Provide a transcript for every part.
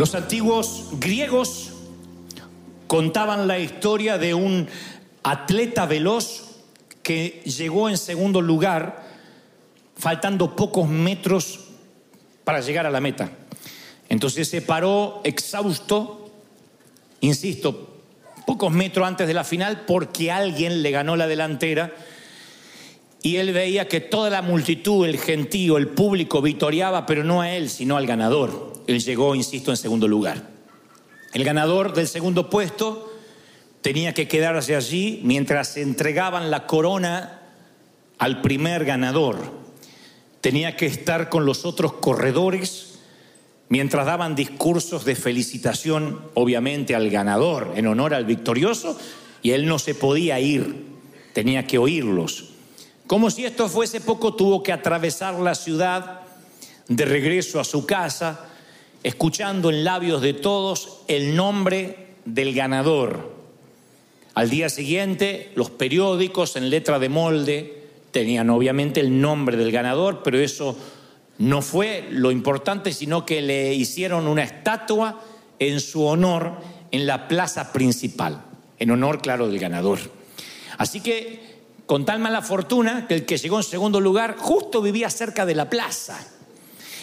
Los antiguos griegos contaban la historia de un atleta veloz que llegó en segundo lugar, faltando pocos metros para llegar a la meta. Entonces se paró exhausto, insisto, pocos metros antes de la final porque alguien le ganó la delantera y él veía que toda la multitud, el gentío, el público vitoriaba, pero no a él, sino al ganador. Él llegó, insisto, en segundo lugar. El ganador del segundo puesto tenía que quedarse allí mientras entregaban la corona al primer ganador. Tenía que estar con los otros corredores mientras daban discursos de felicitación, obviamente, al ganador, en honor al victorioso, y él no se podía ir, tenía que oírlos. Como si esto fuese poco, tuvo que atravesar la ciudad de regreso a su casa, escuchando en labios de todos el nombre del ganador. Al día siguiente, los periódicos en letra de molde tenían obviamente el nombre del ganador, pero eso no fue lo importante, sino que le hicieron una estatua en su honor en la plaza principal, en honor, claro, del ganador. Así que con tal mala fortuna que el que llegó en segundo lugar justo vivía cerca de la plaza.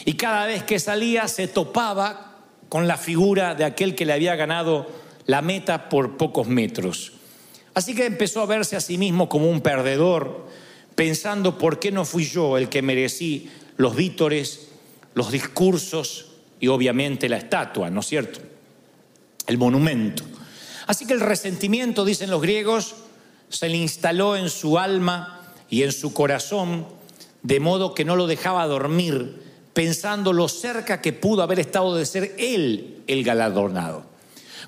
Y cada vez que salía se topaba con la figura de aquel que le había ganado la meta por pocos metros. Así que empezó a verse a sí mismo como un perdedor, pensando por qué no fui yo el que merecí los vítores, los discursos y obviamente la estatua, ¿no es cierto? El monumento. Así que el resentimiento, dicen los griegos, se le instaló en su alma y en su corazón, de modo que no lo dejaba dormir, pensando lo cerca que pudo haber estado de ser él el galardonado.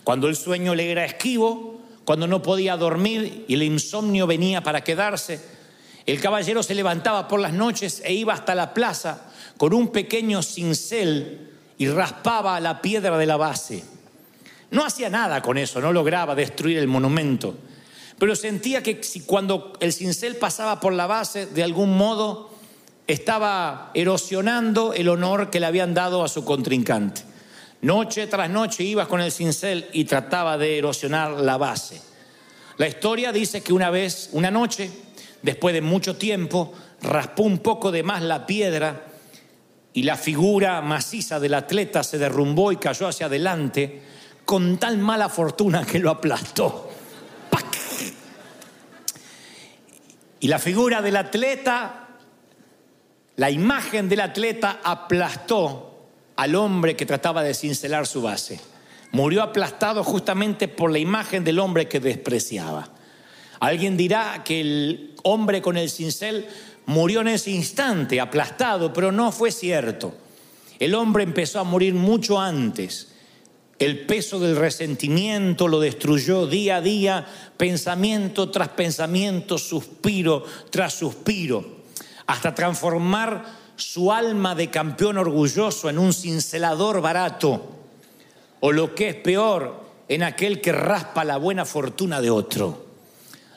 Cuando el sueño le era esquivo, cuando no podía dormir y el insomnio venía para quedarse, el caballero se levantaba por las noches e iba hasta la plaza con un pequeño cincel y raspaba la piedra de la base. No hacía nada con eso, no lograba destruir el monumento pero sentía que cuando el cincel pasaba por la base, de algún modo estaba erosionando el honor que le habían dado a su contrincante. Noche tras noche iba con el cincel y trataba de erosionar la base. La historia dice que una vez, una noche, después de mucho tiempo, raspó un poco de más la piedra y la figura maciza del atleta se derrumbó y cayó hacia adelante con tal mala fortuna que lo aplastó. Y la figura del atleta, la imagen del atleta aplastó al hombre que trataba de cincelar su base. Murió aplastado justamente por la imagen del hombre que despreciaba. Alguien dirá que el hombre con el cincel murió en ese instante, aplastado, pero no fue cierto. El hombre empezó a morir mucho antes. El peso del resentimiento lo destruyó día a día, pensamiento tras pensamiento, suspiro tras suspiro, hasta transformar su alma de campeón orgulloso en un cincelador barato, o lo que es peor, en aquel que raspa la buena fortuna de otro.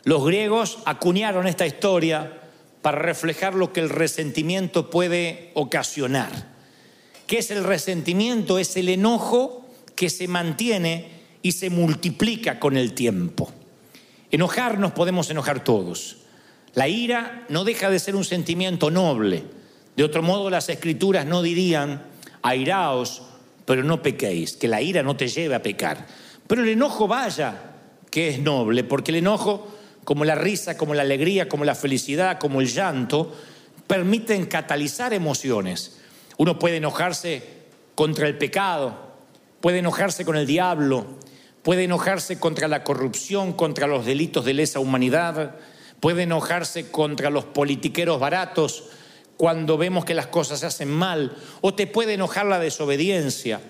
Los griegos acuñaron esta historia para reflejar lo que el resentimiento puede ocasionar. ¿Qué es el resentimiento? Es el enojo que se mantiene y se multiplica con el tiempo. Enojarnos podemos enojar todos. La ira no deja de ser un sentimiento noble. De otro modo, las escrituras no dirían, airaos, pero no pequéis, que la ira no te lleve a pecar. Pero el enojo vaya, que es noble, porque el enojo, como la risa, como la alegría, como la felicidad, como el llanto, permiten catalizar emociones. Uno puede enojarse contra el pecado, puede enojarse con el diablo, puede enojarse contra la corrupción, contra los delitos de lesa humanidad, puede enojarse contra los politiqueros baratos cuando vemos que las cosas se hacen mal, o te puede enojar la desobediencia.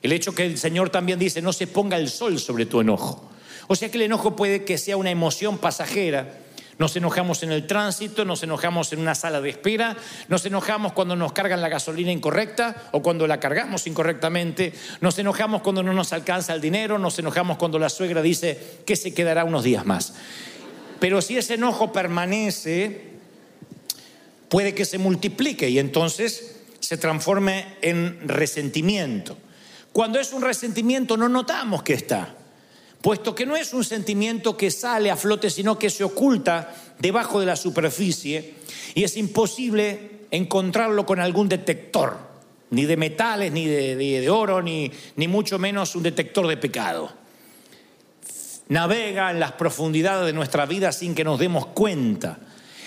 El hecho que el Señor también dice, no se ponga el sol sobre tu enojo. O sea que el enojo puede que sea una emoción pasajera, nos enojamos en el tránsito, nos enojamos en una sala de espera, nos enojamos cuando nos cargan la gasolina incorrecta o cuando la cargamos incorrectamente, nos enojamos cuando no nos alcanza el dinero, nos enojamos cuando la suegra dice que se quedará unos días más. Pero si ese enojo permanece, puede que se multiplique y entonces se transforme en resentimiento. Cuando es un resentimiento no notamos que está, puesto que no es un sentimiento que sale a flote, sino que se oculta debajo de la superficie y es imposible encontrarlo con algún detector, ni de metales, ni de, oro, ni, ni mucho menos un detector de pecado. Navega en las profundidades de nuestra vida sin que nos demos cuenta.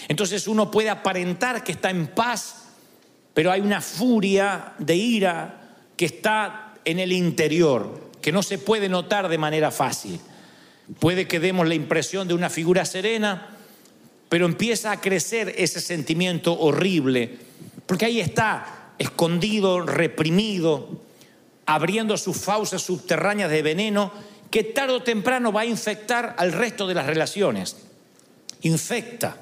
Entonces uno puede aparentar que está en paz, pero hay una furia de ira que está en el interior, que no se puede notar de manera fácil. Puede que demos la impresión de una figura serena, pero empieza a crecer ese sentimiento horrible, porque ahí está, escondido, reprimido, abriendo sus fauces subterráneas de veneno que tarde o temprano va a infectar al resto de las relaciones. Infecta.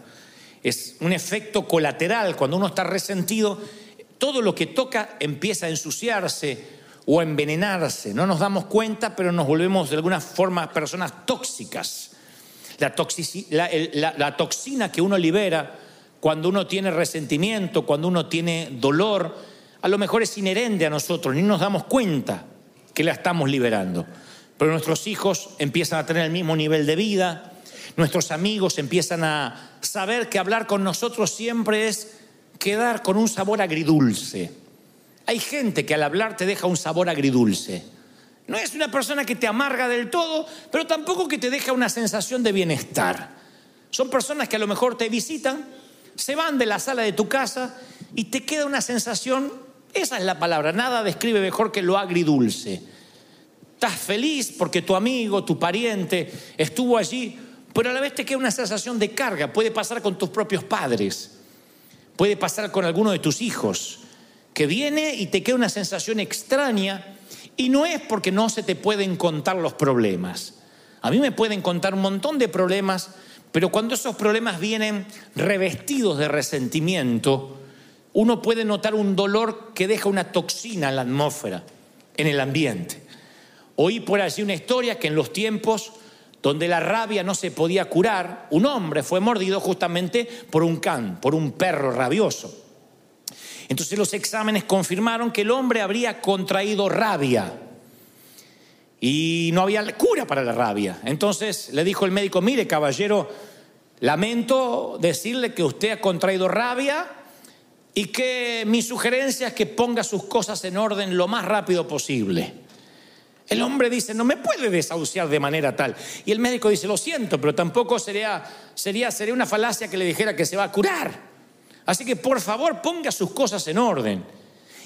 Es un efecto colateral. Cuando uno está resentido, todo lo que toca empieza a ensuciarse o a envenenarse. No nos damos cuenta, pero nos volvemos de alguna forma personas tóxicas. La, toxina que uno libera cuando uno tiene resentimiento, cuando uno tiene dolor, a lo mejor es inherente a nosotros, ni nos damos cuenta que la estamos liberando. Pero nuestros hijos empiezan a tener el mismo nivel de vida, nuestros amigos empiezan a saber que hablar con nosotros siempre es quedar con un sabor agridulce. Hay gente que al hablar te deja un sabor agridulce. No es una persona que te amarga del todo, pero tampoco que te deja una sensación de bienestar. Son personas que a lo mejor te visitan, se van de la sala de tu casa y te queda una sensación, esa es la palabra, nada describe mejor que lo agridulce. Estás feliz porque tu amigo, tu pariente estuvo allí, pero a la vez te queda una sensación de carga. Puede pasar con tus propios padres, puede pasar con alguno de tus hijos, que viene y te queda una sensación extraña y no es porque no se te pueden contar los problemas. A mí me pueden contar un montón de problemas, pero cuando esos problemas vienen revestidos de resentimiento, uno puede notar un dolor que deja una toxina en la atmósfera, en el ambiente. Oí por allí una historia que en los tiempos donde la rabia no se podía curar, un hombre fue mordido justamente por un can, por un perro rabioso. Entonces los exámenes confirmaron que el hombre habría contraído rabia y no había cura para la rabia. Entonces le dijo el médico, mire caballero, lamento decirle que usted ha contraído rabia y que mi sugerencia es que ponga sus cosas en orden lo más rápido posible. El hombre dice, no me puede desahuciar de manera tal. Y el médico dice, lo siento, pero tampoco sería, sería, sería una falacia que le dijera que se va a curar. Así que por favor ponga sus cosas en orden.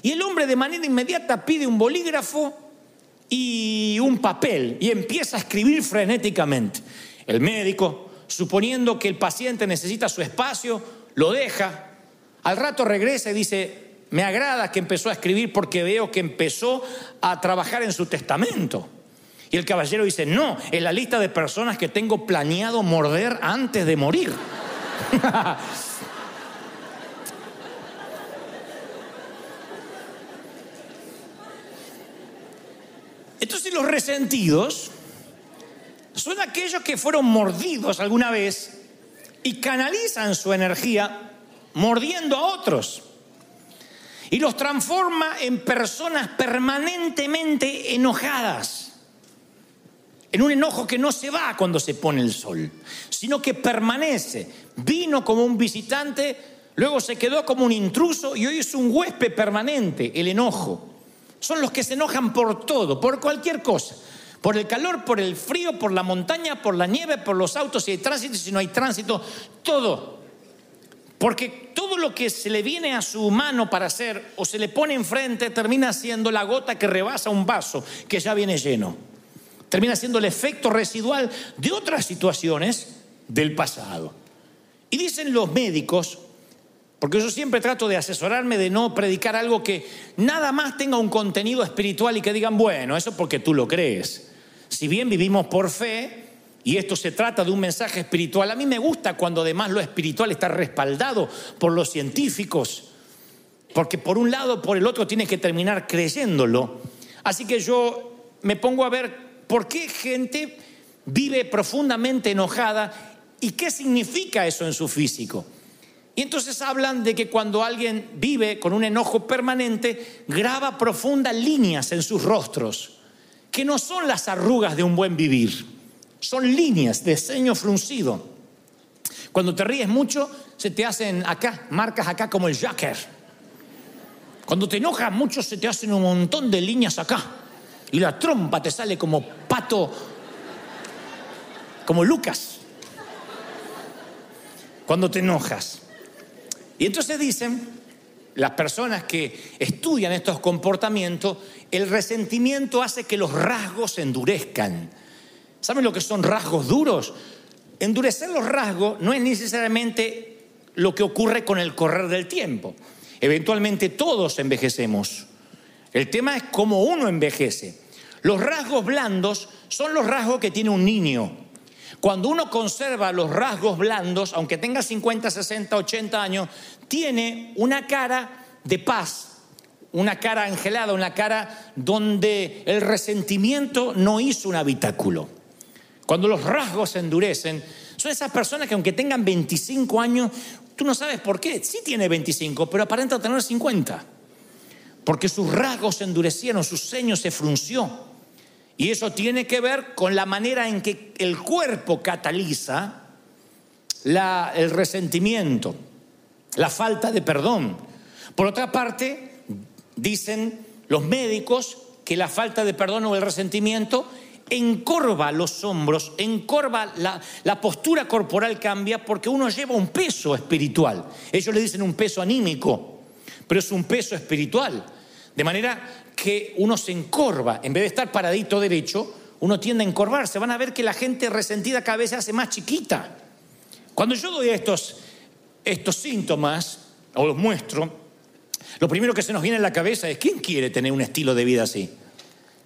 Y el hombre de manera inmediata pide un bolígrafo y un papel y empieza a escribir frenéticamente. El médico, suponiendo que el paciente necesita su espacio, lo deja. Al rato regresa y dice, me agrada que empezó a escribir porque veo que empezó a trabajar en su testamento. Y el caballero dice, no, es la lista de personas que tengo planeado morder antes de morir. Entonces los resentidos son aquellos que fueron mordidos alguna vez y canalizan su energía mordiendo a otros. Y los transforma en personas permanentemente enojadas. En un enojo que no se va cuando se pone el sol, sino que permanece. Vino como un visitante, luego se quedó como un intruso y hoy es un huésped permanente, el enojo. Son los que se enojan por todo, por cualquier cosa. Por el calor, por el frío, por la montaña, por la nieve, por los autos, si hay tránsito, si no hay tránsito, todo. Porque todo lo que se le viene a su mano para hacer o se le pone enfrente termina siendo la gota que rebasa un vaso que ya viene lleno. Termina siendo el efecto residual de otras situaciones del pasado. Y dicen los médicos porque yo siempre trato de asesorarme de no predicar algo que nada más tenga un contenido espiritual y que digan, bueno, eso porque tú lo crees. Si bien vivimos por fe y esto se trata de un mensaje espiritual, a mí me gusta cuando además lo espiritual está respaldado por los científicos, porque por un lado por el otro tienes que terminar creyéndolo. Así que yo me pongo a ver por qué gente vive profundamente enojada y qué significa eso en su físico. Y entonces hablan de que cuando alguien vive con un enojo permanente, graba profundas líneas en sus rostros, que no son las arrugas de un buen vivir, son líneas de ceño fruncido. Cuando te ríes mucho, se te hacen acá, marcas acá como el jacker. Cuando te enojas mucho, se te hacen un montón de líneas acá. Y la trompa te sale como pato, como Lucas. Cuando te enojas. Y entonces dicen las personas que estudian estos comportamientos, el resentimiento hace que los rasgos se endurezcan. ¿Saben lo que son rasgos duros? Endurecer los rasgos no es necesariamente lo que ocurre con el correr del tiempo. Eventualmente todos envejecemos. El tema es cómo uno envejece. Los rasgos blandos son los rasgos que tiene un niño. Cuando uno conserva los rasgos blandos, aunque tenga 50, 60, 80 años, tiene una cara de paz, una cara angelada, una cara donde el resentimiento no hizo un habitáculo. Cuando los rasgos se endurecen, son esas personas que aunque tengan 25 años, tú no sabes por qué. Sí tiene 25, pero aparenta tener 50. Porque sus rasgos se endurecieron, su ceño se frunció. Y eso tiene que ver con la manera en que el cuerpo cataliza el resentimiento, la falta de perdón. Por otra parte, dicen los médicos que la falta de perdón o el resentimiento encorva los hombros, encorva la, postura corporal cambia porque uno lleva un peso espiritual. Ellos le dicen un peso anímico, pero es un peso espiritual. De manera que uno se encorva, en vez de estar paradito derecho, uno tiende a encorvarse. Van a ver que la gente resentida cada vez se hace más chiquita. Cuando yo doy estos, estos síntomas, o los muestro, lo primero que se nos viene a la cabeza es, ¿quién quiere tener un estilo de vida así?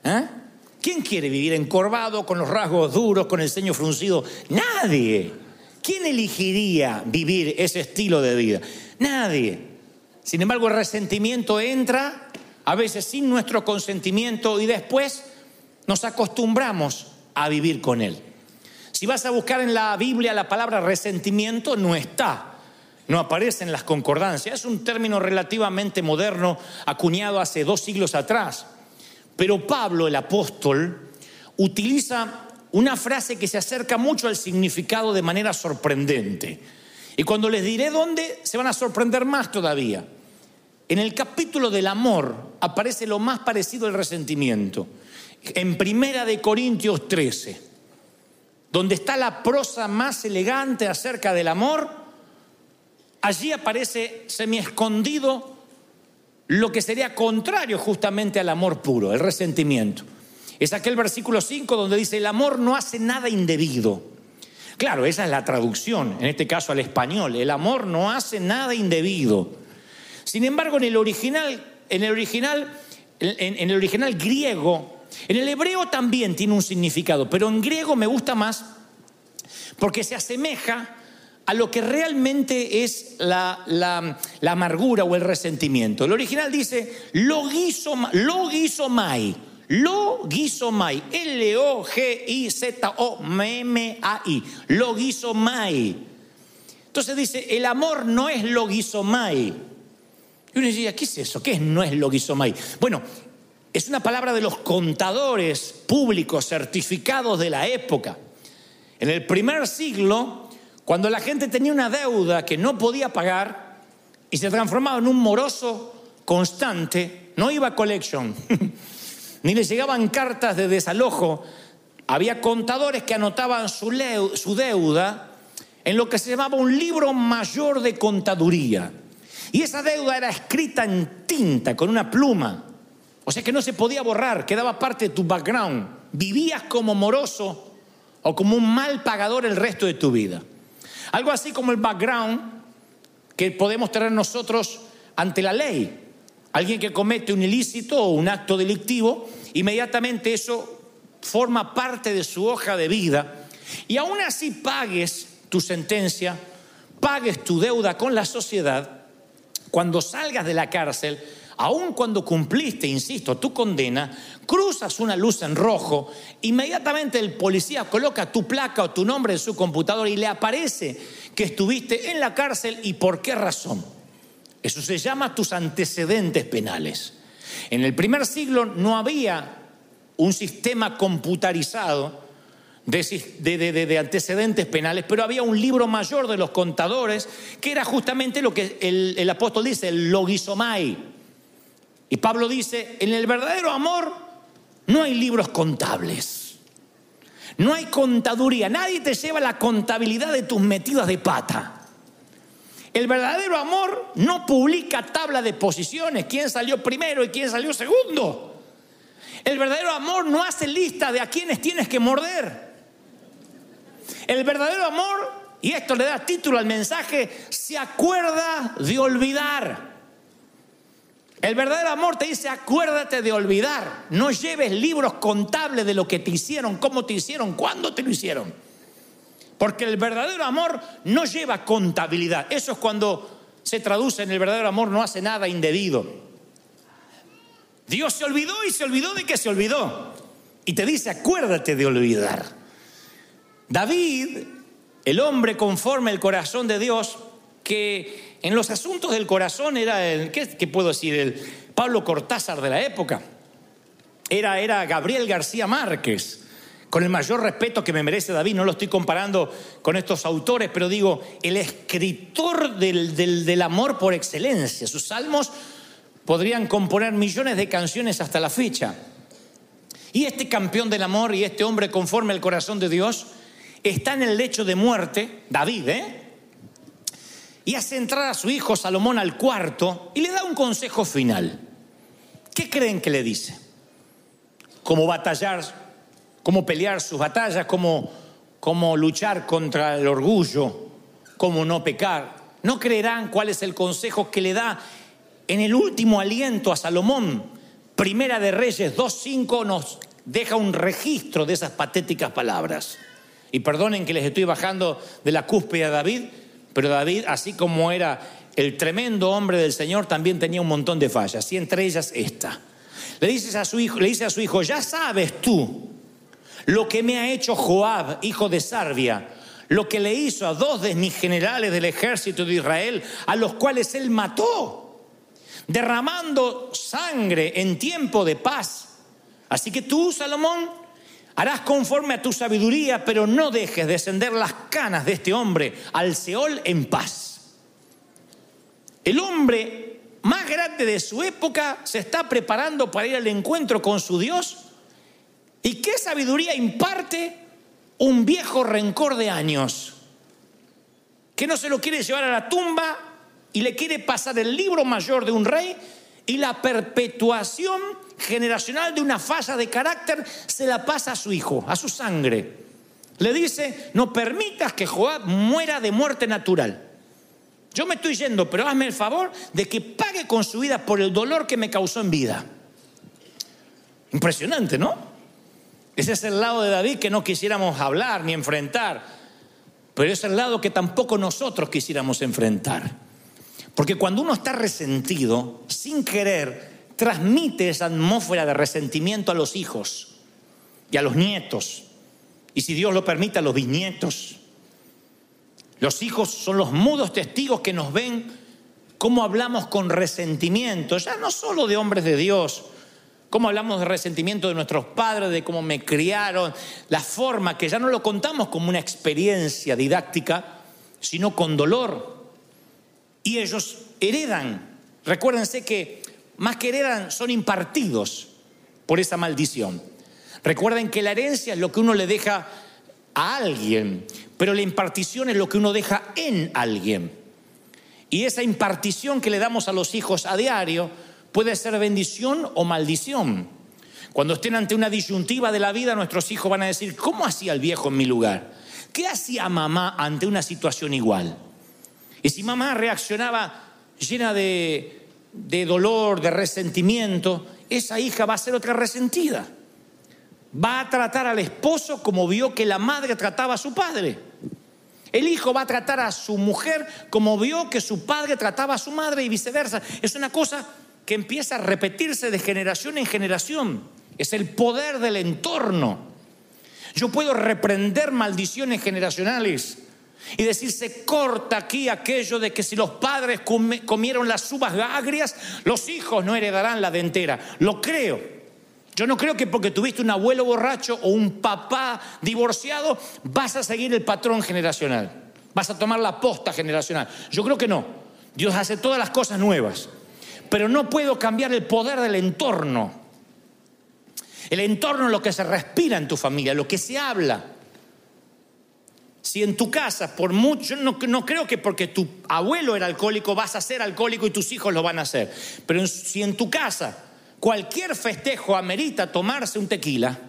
¿Eh? ¿Quién quiere vivir encorvado, con los rasgos duros, con el ceño fruncido? Nadie. ¿Quién elegiría vivir ese estilo de vida? Nadie. Sin embargo, el resentimiento entra a veces sin nuestro consentimiento y después nos acostumbramos a vivir con él. Si vas a buscar en la Biblia la palabra resentimiento, no está, no aparece en las concordancias. Es un término relativamente moderno, acuñado hace dos siglos atrás. Pero Pablo, el apóstol, utiliza una frase que se acerca mucho al significado de manera sorprendente. Y cuando les diré dónde, se van a sorprender más todavía. En el capítulo del amor aparece lo más parecido al resentimiento. En Primera de Corintios 13, donde está la prosa más elegante acerca del amor, allí aparece semi escondido lo que sería contrario justamente al amor puro, el resentimiento. Es aquel versículo 5 donde dice, el amor no hace nada indebido. Claro, esa es la traducción, en este caso al español, el amor no hace nada indebido. Sin embargo, en el original, en el original, en, el original griego, en el hebreo también tiene un significado, pero en griego me gusta más porque se asemeja a lo que realmente es la, la, amargura o el resentimiento. El original dice logizomai, logizomai, logizomai, L-O-G-I-Z-O-M-M-A-I, logizomai. Entonces dice, el amor no es logizomai, y uno diría, ¿qué es eso? ¿Qué no es logizomai? Bueno, es una palabra de los contadores públicos certificados de la época. En el primer siglo, cuando la gente tenía una deuda que no podía pagar y se transformaba en un moroso constante, no iba a collection, ni le llegaban cartas de desalojo, había contadores que anotaban su, su deuda en lo que se llamaba un libro mayor de contaduría. Y esa deuda era escrita en tinta, con una pluma. O sea que no se podía borrar, quedaba parte de tu background. Vivías como moroso o como un mal pagador el resto de tu vida. Algo así como el background que podemos tener nosotros ante la ley. Alguien que comete un ilícito o un acto delictivo, inmediatamente eso forma parte de su hoja de vida. Y aún así pagues tu sentencia, pagues tu deuda con la sociedad, cuando salgas de la cárcel, aun cuando cumpliste, insisto, tu condena, cruzas una luz en rojo, inmediatamente el policía coloca tu placa o tu nombre en su computadora y le aparece que estuviste en la cárcel y por qué razón. Eso se llama tus antecedentes penales. En el primer siglo no había un sistema computarizado de, antecedentes penales, pero había un libro mayor de los contadores que era justamente lo que el, el apóstol dice, el logisomai. Y Pablo dice, en el verdadero amor no hay libros contables. No hay contaduría. Nadie te lleva la contabilidad de tus metidas de pata. El verdadero amor no publica tabla de posiciones, quién salió primero y quién salió segundo. El verdadero amor no hace lista de a quienes tienes que morder. El verdadero amor, y esto le da título al mensaje, se acuerda de olvidar. El verdadero amor te dice, acuérdate de olvidar. No lleves libros contables de lo que te hicieron, cómo te hicieron, cuándo te lo hicieron. Porque el verdadero amor no lleva contabilidad. Eso es cuando se traduce en el verdadero amor, no hace nada indebido. Dios se olvidó y se olvidó de que se olvidó. Y te dice, acuérdate de olvidar. David, el hombre conforme el corazón de Dios, que en los asuntos del corazón era el, ¿qué, puedo decir? El Pablo Cortázar de la época. Era, era Gabriel García Márquez con el mayor respeto que me merece David, no lo estoy comparando con estos autores, pero digo, el escritor del, del, amor por excelencia. Sus salmos podrían componer millones de canciones hasta la fecha. Y este campeón del amor y este hombre conforme al corazón de Dios está en el lecho de muerte, David, ¿eh? Y hace entrar a su hijo Salomón al cuarto y le da un consejo final. ¿Qué creen que le dice? Cómo batallar cómo pelear sus batallas, cómo, cómo luchar contra el orgullo, cómo no pecar. No creerán cuál es el consejo que le da en el último aliento a Salomón. Primera de Reyes 2.5 nos deja un registro de esas patéticas palabras. Y perdonen que les estoy bajando de la cúspide a David, pero David, así como era el tremendo hombre del Señor, también tenía un montón de fallas, y entre ellas esta. Le, a su hijo, le dice a su hijo, ya sabes tú lo que me ha hecho Joab, hijo de Sarbia, lo que le hizo a dos de mis generales del ejército de Israel, a los cuales él mató, derramando sangre en tiempo de paz. Así que tú, Salomón, harás conforme a tu sabiduría, pero no dejes descender las canas de este hombre al Seol en paz. El hombre más grande de su época se está preparando para ir al encuentro con su Dios ¿Y qué sabiduría imparte un viejo rencor de años? Que no se lo quiere llevar a la tumba y le quiere pasar el libro mayor de un rey y la perpetuación generacional de una falla de carácter se la pasa a su hijo, a su sangre. Le dice, no permitas que Joab muera de muerte natural. Yo me estoy yendo, pero hazme el favor de que pague con su vida por el dolor que me causó en vida. Impresionante, ¿no? Ese es el lado de David que no quisiéramos hablar ni enfrentar, pero es el lado que tampoco nosotros quisiéramos enfrentar. Porque cuando uno está resentido, sin querer, transmite esa atmósfera de resentimiento a los hijos y a los nietos. Y si Dios lo permite, a los bisnietos. Los hijos son los mudos testigos que nos ven cómo hablamos con resentimiento, ya no solo de hombres de Dios, cómo hablamos de resentimiento de nuestros padres, de cómo me criaron, la forma que ya no lo contamos como una experiencia didáctica, sino con dolor. Y ellos heredan. Recuérdense que más que heredan son impartidos por esa maldición. Recuerden que la herencia es lo que uno le deja a alguien, pero la impartición es lo que uno deja en alguien. Y esa impartición que le damos a los hijos a diario puede ser bendición o maldición. Cuando estén ante una disyuntiva de la vida, nuestros hijos van a decir, ¿cómo hacía el viejo en mi lugar? ¿Qué hacía mamá ante una situación igual? Y si mamá reaccionaba llena de, de dolor, de resentimiento, esa hija va a ser otra resentida. Va a tratar al esposo como vio que la madre trataba a su padre. El hijo va a tratar a su mujer como vio que su padre trataba a su madre y viceversa. Es una cosa que empieza a repetirse de generación en generación. Es el poder del entorno. Yo puedo reprender maldiciones generacionales y decir, se corta aquí aquello de que si los padres comieron las uvas agrias, los hijos no heredarán la dentera. Lo creo. Yo no creo que porque tuviste un abuelo borracho o un papá divorciado vas a seguir el patrón generacional. Vas a tomar la posta generacional. Yo creo que no. Dios hace todas las cosas nuevas. Pero no puedo cambiar el poder del entorno. El entorno es lo que se respira en tu familia, lo que se habla. Si en tu casa, por mucho, no, creo que porque tu abuelo era alcohólico vas a ser alcohólico y tus hijos lo van a hacer, pero si en tu casa cualquier festejo amerita tomarse un tequila,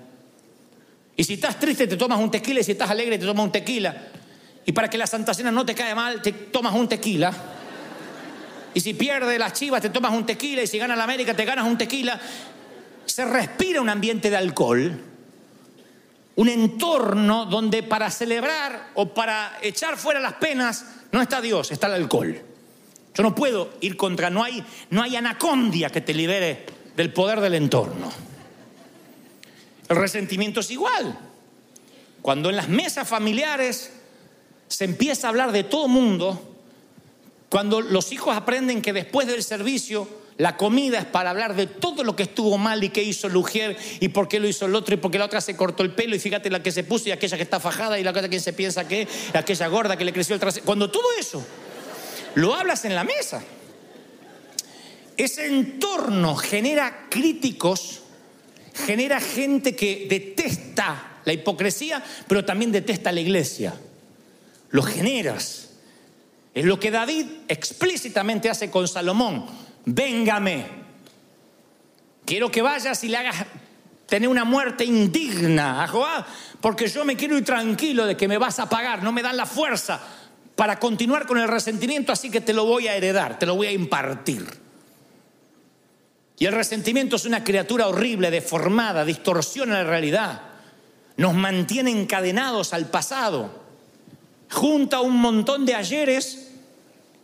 y si estás triste te tomas un tequila y si estás alegre te tomas un tequila, y para que la Santa Cena no te caiga mal te tomas un tequila, y si pierde las chivas te tomas un tequila, y si gana la América te ganas un tequila, se respira un ambiente de alcohol un entorno donde para celebrar o para echar fuera las penas no está Dios, está el alcohol. Yo no puedo ir contra, no hay, no hay anacondia que te libere del poder del entorno. El resentimiento es igual. Cuando en las mesas familiares se empieza a hablar de todo mundo, cuando los hijos aprenden que después del servicio la comida es para hablar de todo lo que estuvo mal y qué hizo Lugier y por qué lo hizo el otro y por qué la otra se cortó el pelo y fíjate la que se puso y aquella que está fajada y la cosa que se piensa que aquella gorda que le creció el trasero. Cuando todo eso lo hablas en la mesa, ese entorno genera críticos, genera gente que detesta la hipocresía, pero también detesta la iglesia. Lo generas. Es lo que David explícitamente hace con Salomón véngame. Quiero que vayas y le hagas tener una muerte indigna a Joab, porque yo me quiero ir tranquilo de que me vas a pagar, no me dan la fuerza para continuar con el resentimiento, así que te lo voy a heredar, te lo voy a impartir. Y el resentimiento es una criatura horrible, deformada, distorsiona la realidad, nos mantiene encadenados al pasado, junta un montón de ayeres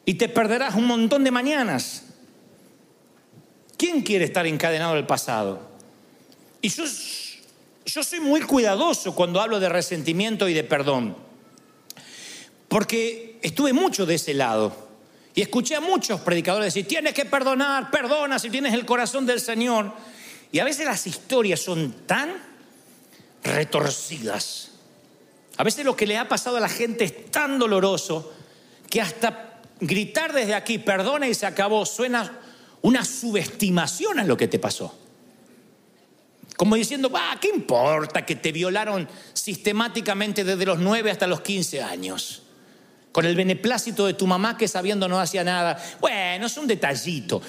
y te perderás un montón de mañanas. ¿Quién quiere estar encadenado al pasado? Y yo, yo soy muy cuidadoso cuando hablo de resentimiento y de perdón, porque estuve mucho de ese lado. Y escuché a muchos predicadores decir, tienes que perdonar, perdona si tienes el corazón del Señor. Y a veces las historias son tan retorcidas. A veces lo que le ha pasado a la gente es tan doloroso que hasta gritar desde aquí, perdona y se acabó, suena una subestimación a lo que te pasó. Como diciendo, va, ¿qué importa que te violaron sistemáticamente desde los 9 hasta los 15 años? Con el beneplácito de tu mamá que sabiendo no hacía nada. Bueno, es un detallito.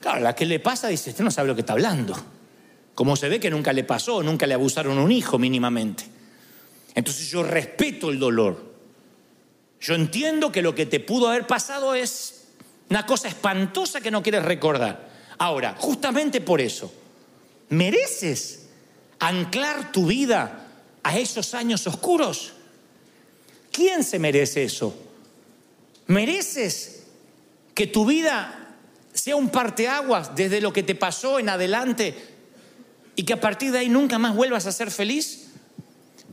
Claro, la que le pasa dice, usted no sabe lo que está hablando. Como se ve que nunca le pasó, nunca le abusaron un hijo mínimamente. Entonces yo respeto el dolor. Yo entiendo que lo que te pudo haber pasado es una cosa espantosa que no quieres recordar. Ahora, justamente por eso, ¿mereces anclar tu vida a esos años oscuros? ¿Quién se merece eso? ¿Mereces que tu vida sea un parteaguas desde lo que te pasó en adelante y que a partir de ahí nunca más vuelvas a ser feliz?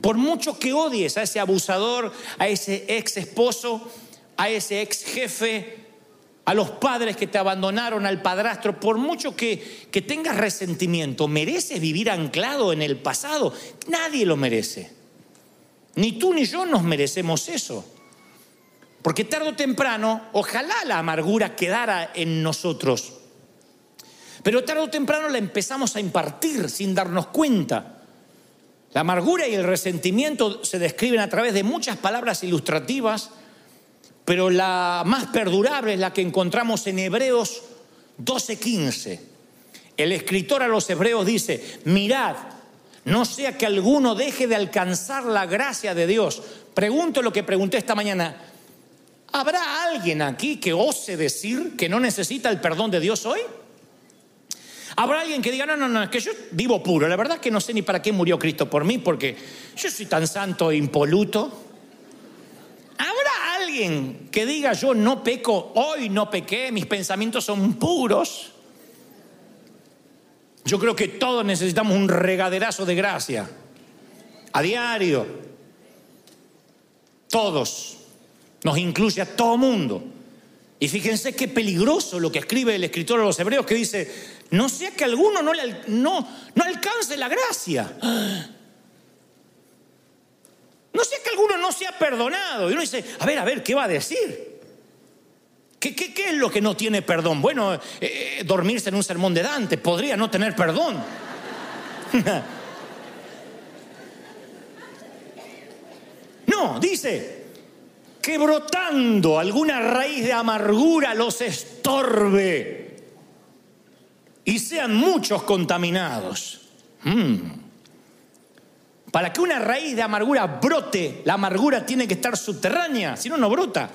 Por mucho que odies a ese abusador, a ese ex esposo, a ese ex jefe, a los padres que te abandonaron, al padrastro, por mucho que, que tengas resentimiento, ¿mereces vivir anclado en el pasado? Nadie lo merece. Ni tú ni yo nos merecemos eso. Porque tarde o temprano, ojalá la amargura quedara en nosotros. Pero tarde o temprano la empezamos a impartir sin darnos cuenta. La amargura y el resentimiento se describen a través de muchas palabras ilustrativas pero la más perdurable es la que encontramos en Hebreos 12:15. El escritor a los hebreos dice, mirad, no sea que alguno deje de alcanzar la gracia de Dios. Pregunto lo que pregunté esta mañana. ¿Habrá alguien aquí que ose decir que no necesita el perdón de Dios hoy? ¿Habrá alguien que diga, no, no, no, es que yo vivo puro? La verdad es que no sé ni para qué murió Cristo por mí, porque yo soy tan santo e impoluto que diga yo no peco, hoy no pequé, mis pensamientos son puros. Yo creo que todos necesitamos un regaderazo de gracia. A diario. Todos. Nos incluye a todo mundo. Y fíjense qué peligroso lo que escribe el escritor de los hebreos que dice, no sea que alguno no, le, no, no alcance la gracia. Alguno no sea perdonado. Y uno dice, a ver, a ver, ¿qué va a decir? ¿Qué, qué, qué es lo que no tiene perdón? Bueno, eh, eh, dormirse en un sermón de Dante podría no tener perdón. no, dice que brotando alguna raíz de amargura los estorbe y sean muchos contaminados. Mm. Para que una raíz de amargura brote, la amargura tiene que estar subterránea, si no, no brota.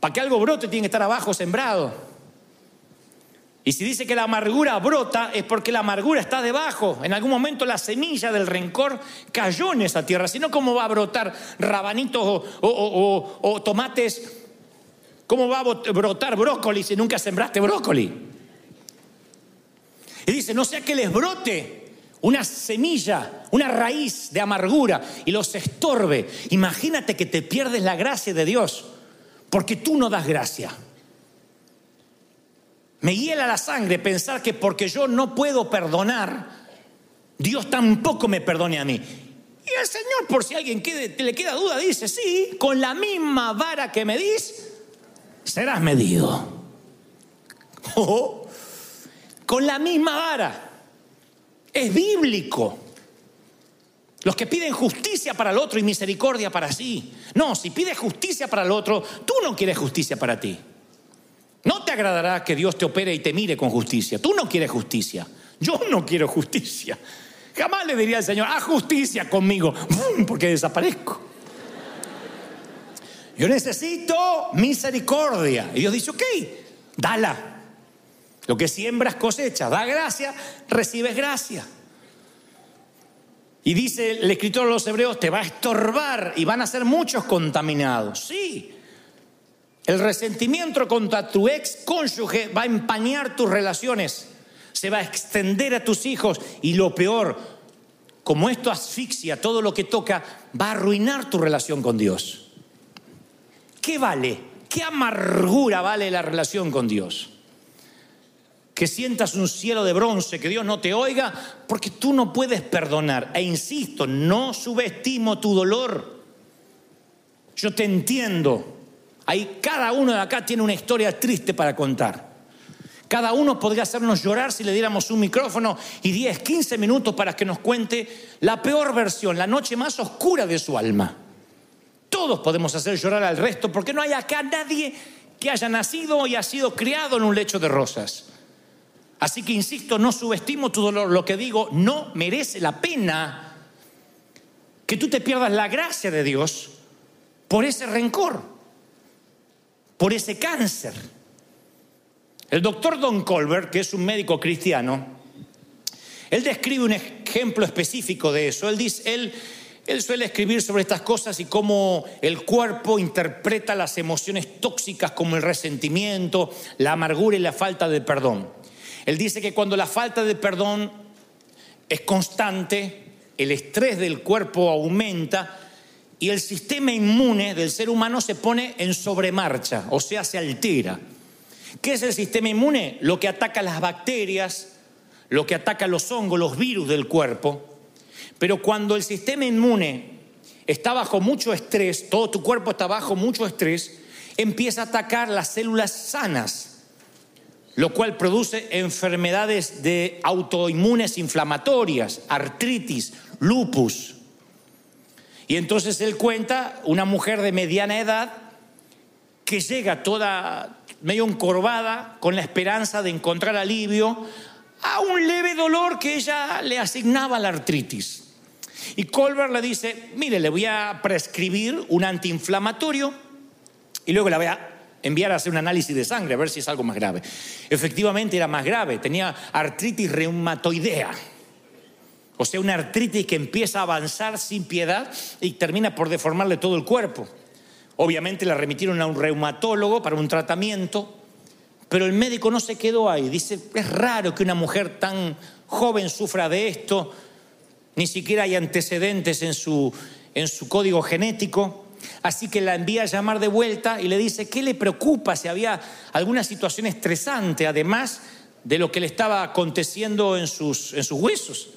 Para que algo brote tiene que estar abajo sembrado. Y si dice que la amargura brota es porque la amargura está debajo. En algún momento la semilla del rencor cayó en esa tierra. Si no, ¿cómo va a brotar rabanitos o, tomates? ¿Cómo va a brotar brócoli si nunca sembraste brócoli? Y dice, no sea que les brote una semilla, una raíz de amargura y los estorbe. Imagínate que te pierdes la gracia de Dios porque tú no das gracia. Me hiela la sangre pensar que porque yo no puedo perdonar, Dios tampoco me perdone a mí. Y el Señor, por si a alguien le queda duda, dice, sí, con la misma vara que me dis, serás medido. Oh, con la misma vara. Es bíblico. Los que piden justicia para el otro y misericordia para sí. No, si pides justicia para el otro, tú no quieres justicia para ti. No te agradará que Dios te opere y te mire con justicia. Tú no quieres justicia. Yo no quiero justicia. Jamás le diría al Señor, haz justicia conmigo, porque desaparezco. Yo necesito misericordia. Y Dios dice, ok, dala. Lo que siembras cosecha, da gracia, recibes gracia. Y dice el escritor de los hebreos, te va a estorbar y van a ser muchos contaminados. Sí, el resentimiento contra tu ex cónyuge va a empañar tus relaciones, se va a extender a tus hijos y lo peor, como esto asfixia todo lo que toca, va a arruinar tu relación con Dios. ¿Qué vale? ¿Qué amargura vale la relación con Dios? Que sientas un cielo de bronce, que Dios no te oiga, porque tú no puedes perdonar. E insisto, no subestimo tu dolor. Yo te entiendo. Ahí cada uno de acá tiene una historia triste para contar. Cada uno podría hacernos llorar si le diéramos un micrófono y 10, 15 minutos para que nos cuente la peor versión, la noche más oscura de su alma. Todos podemos hacer llorar al resto porque no hay acá nadie que haya nacido y ha sido criado en un lecho de rosas. Así que insisto, no subestimo tu dolor. Lo que digo, no merece la pena que tú te pierdas la gracia de Dios por ese rencor, por ese cáncer. El doctor Don Colbert, que es un médico cristiano, él describe un ejemplo específico de eso. Él dice, él, suele escribir sobre estas cosas y cómo el cuerpo interpreta las emociones tóxicas como el resentimiento, la amargura y la falta de perdón. Él dice que cuando la falta de perdón es constante, el estrés del cuerpo aumenta y el sistema inmune del ser humano se pone en sobremarcha, o sea, se altera. ¿Qué es el sistema inmune? Lo que ataca las bacterias, lo que ataca los hongos, los virus del cuerpo. Pero cuando el sistema inmune está bajo mucho estrés, todo tu cuerpo está bajo mucho estrés, empieza a atacar las células sanas lo cual produce enfermedades de autoinmunes inflamatorias, artritis, lupus. Y entonces él cuenta una mujer de mediana edad que llega toda medio encorvada con la esperanza de encontrar alivio a un leve dolor que ella le asignaba la artritis. Y Colbert le dice, mire, le voy a prescribir un antiinflamatorio y luego la voy a enviar a hacer un análisis de sangre a ver si es algo más grave. Efectivamente era más grave, tenía artritis reumatoidea. O sea, una artritis que empieza a avanzar sin piedad y termina por deformarle todo el cuerpo. Obviamente la remitieron a un reumatólogo para un tratamiento, Pero el médico no se quedó ahí. Dice, es raro que una mujer tan joven sufra de esto. Ni siquiera hay antecedentes en su, en su código genético. Así que la envía a llamar de vuelta y le dice, ¿qué le preocupa si había alguna situación estresante, además de lo que le estaba aconteciendo en sus, en sus huesos?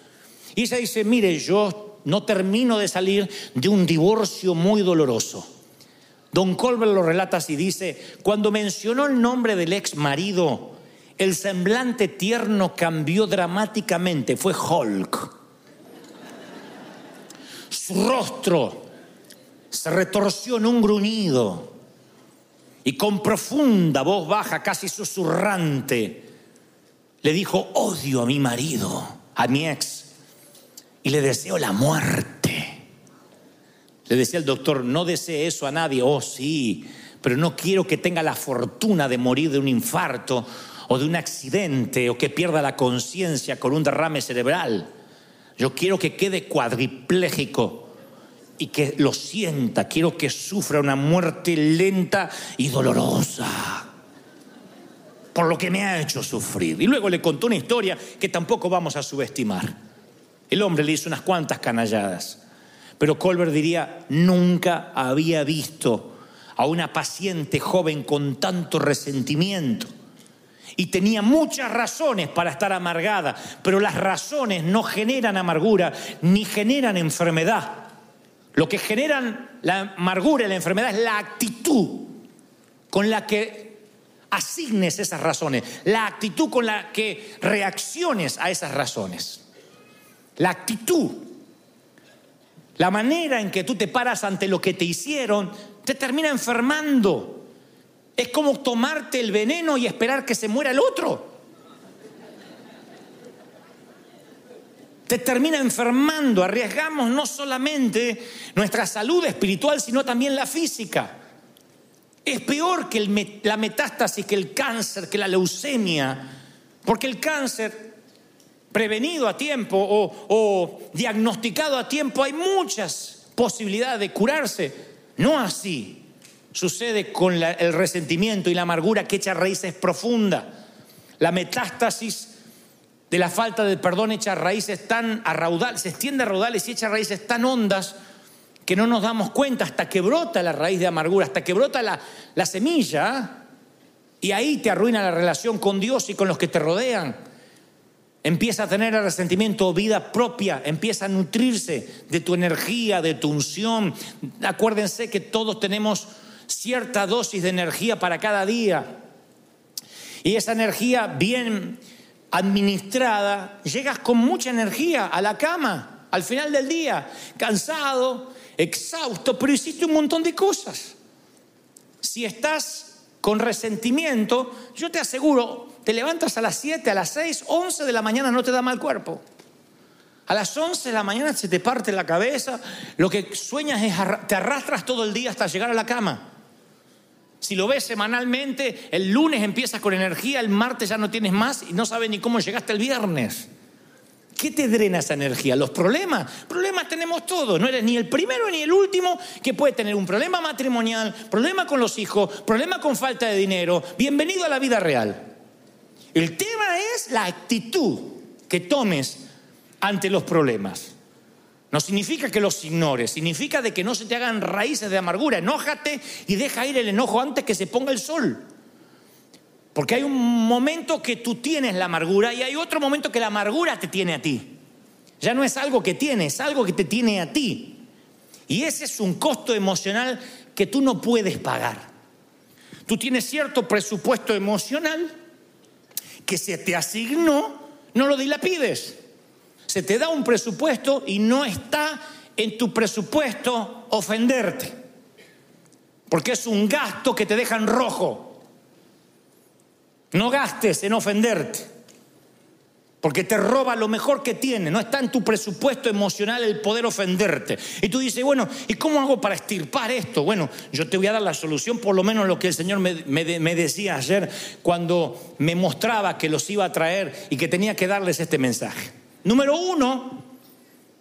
Y ella dice, mire, yo no termino de salir de un divorcio muy doloroso. Don Colbert lo relata así, dice, cuando mencionó el nombre del ex marido, el semblante tierno cambió dramáticamente, fue Hulk. Su rostro se retorció en un gruñido y con profunda voz baja, casi susurrante, le dijo, odio a mi marido, a mi ex, y le deseo la muerte. Le decía el doctor, no desee eso a nadie, oh sí, pero no quiero que tenga la fortuna de morir de un infarto o de un accidente o que pierda la conciencia con un derrame cerebral. Yo quiero que quede cuadripléjico y que lo sienta. Quiero que sufra una muerte lenta y dolorosa por lo que me ha hecho sufrir. Y luego le contó una historia que tampoco vamos a subestimar. El hombre le hizo unas cuantas canalladas, pero Colbert diría, nunca había visto a una paciente joven con tanto resentimiento. Y tenía muchas razones para estar amargada, pero las razones no generan amargura ni generan enfermedad. Lo que generan la amargura y la enfermedad es la actitud con la que asignes esas razones, la actitud con la que reacciones a esas razones. La actitud, la manera en que tú te paras ante lo que te hicieron, te termina enfermando. Es como tomarte el veneno y esperar que se muera el otro. Te termina enfermando. Arriesgamos no solamente nuestra salud espiritual, sino también la física. Es peor que la metástasis, que el cáncer, que la leucemia, porque el cáncer prevenido a tiempo o, diagnosticado a tiempo hay muchas posibilidades de curarse. No así sucede con el resentimiento y la amargura que echa raíces profundas. La metástasis de la falta de perdón echa raíces tan a se extiende a raudales y echa raíces tan hondas que no nos damos cuenta hasta que brota la raíz de amargura, hasta que brota la, la semilla y ahí te arruina la relación con Dios y con los que te rodean. Empieza a tener el resentimiento vida propia, empieza a nutrirse de tu energía, de tu unción. Acuérdense que todos tenemos cierta dosis de energía para cada día. Y esa energía bien administrada, llegas con mucha energía a la cama al final del día, cansado, exhausto, pero hiciste un montón de cosas. Si estás con resentimiento, yo te aseguro, te levantas a las 7, a las 6, 11 de la mañana no te da mal cuerpo. A las 11 de la mañana se te parte la cabeza, lo que sueñas es te arrastras todo el día hasta llegar a la cama. Si lo ves semanalmente, el lunes empiezas con energía, el martes ya no tienes más y no sabes ni cómo llegaste el viernes. ¿Qué te drena esa energía? Los problemas. Problemas tenemos todos. No eres ni el primero ni el último que puede tener un problema matrimonial, problema con los hijos, problema con falta de dinero. Bienvenido a la vida real. El tema es la actitud que tomes ante los problemas. No significa que los ignores, significa de que no se te hagan raíces de amargura. Enójate y deja ir el enojo antes que se ponga el sol. Porque hay un momento que tú tienes la amargura y hay otro momento que la amargura te tiene a ti. Ya no es algo que tienes, es algo que te tiene a ti. Y ese es un costo emocional que tú no puedes pagar. Tú tienes cierto presupuesto emocional que se te asignó, no lo dilapides. Se te da un presupuesto y no está en tu presupuesto ofenderte. Porque es un gasto que te deja en rojo. No gastes en ofenderte. Porque te roba lo mejor que tiene. No está en tu presupuesto emocional el poder ofenderte. Y tú dices, bueno, ¿y cómo hago para estirpar esto? Bueno, yo te voy a dar la solución, por lo menos lo que el Señor me, me decía ayer cuando me mostraba que los iba a traer y que tenía que darles este mensaje. Número uno,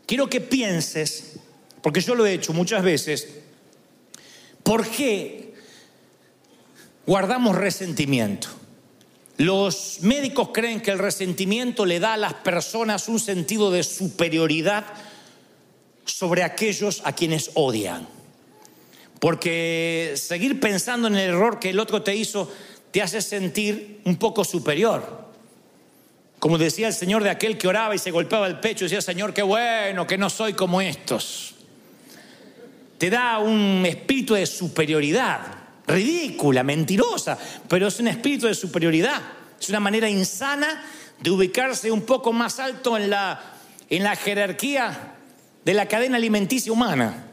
quiero que pienses, porque yo lo he hecho muchas veces, ¿por qué guardamos resentimiento? Los médicos creen que el resentimiento le da a las personas un sentido de superioridad sobre aquellos a quienes odian. Porque seguir pensando en el error que el otro te hizo te hace sentir un poco superior. Como decía el Señor de aquel que oraba y se golpeaba el pecho decía, Señor, qué bueno que no soy como estos. Te da un espíritu de superioridad, ridícula, mentirosa, pero es un espíritu de superioridad. Es una manera insana de ubicarse un poco más alto en la, en la jerarquía de la cadena alimenticia humana.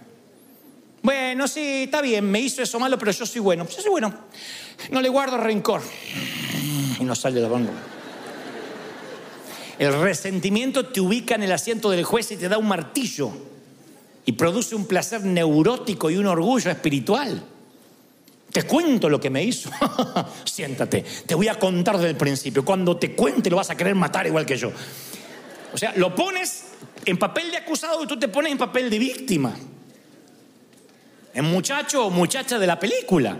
Bueno, sí, está bien, me hizo eso malo, pero yo soy bueno. Yo soy bueno. No le guardo rencor. Y no sale la boca. El resentimiento te ubica en el asiento del juez y te da un martillo y produce un placer neurótico y un orgullo espiritual. Te cuento lo que me hizo. Siéntate, te voy a contar desde el principio. Cuando te cuente lo vas a querer matar igual que yo. O sea, lo pones en papel de acusado y tú te pones en papel de víctima. En muchacho o muchacha de la película.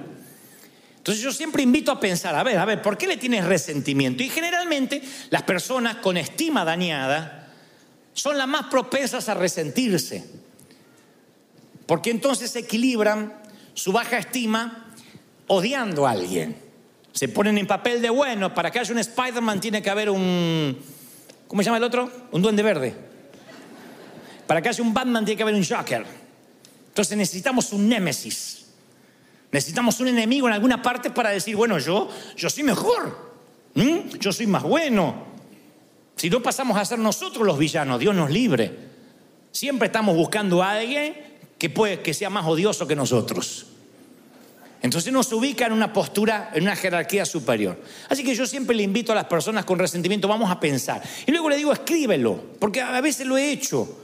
Entonces yo siempre invito a pensar, a ver, a ver, ¿por qué le tienes resentimiento? Y generalmente las personas con estima dañada son las más propensas a resentirse. Porque entonces equilibran su baja estima odiando a alguien. Se ponen en papel de bueno, para que haya un Spider-Man tiene que haber un... ¿Cómo se llama el otro? Un duende verde. Para que haya un Batman tiene que haber un Joker. Entonces necesitamos un némesis. Necesitamos un enemigo en alguna parte para decir, bueno, yo, yo soy mejor, yo soy más bueno. Si no pasamos a ser nosotros los villanos, Dios nos libre. Siempre estamos buscando a alguien que, que sea más odioso que nosotros. Entonces nos ubica en una postura, en una jerarquía superior. Así que yo siempre le invito a las personas con resentimiento, vamos a pensar. Y luego le digo, escríbelo, porque a veces lo he hecho.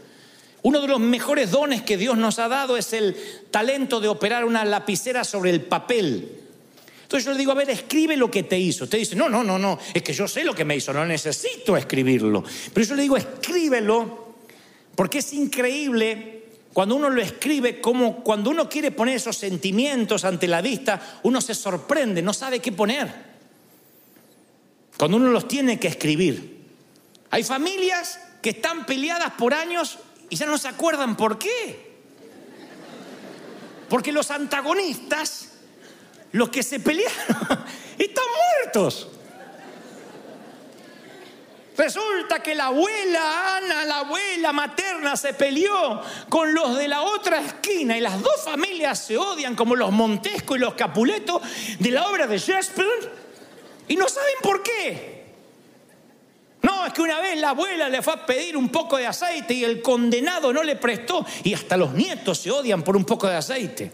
Uno de los mejores dones que Dios nos ha dado es el talento de operar una lapicera sobre el papel. Entonces yo le digo, a ver, escribe lo que te hizo. Usted dice, no, no, no, no, es que yo sé lo que me hizo, no necesito escribirlo. Pero yo le digo, escríbelo, porque es increíble cuando uno lo escribe, como cuando uno quiere poner esos sentimientos ante la vista, uno se sorprende, no sabe qué poner. Cuando uno los tiene que escribir. Hay familias que están peleadas por años y ya no se acuerdan por qué. Porque los antagonistas, los que se pelearon, están muertos. Resulta que la abuela Ana, la abuela materna, se peleó con los de la otra esquina y las dos familias se odian como los Montesco y los Capuleto de la obra de Shakespeare y no saben por qué. No, es que una vez la abuela le fue a pedir un poco de aceite y el condenado no le prestó y hasta los nietos se odian por un poco de aceite.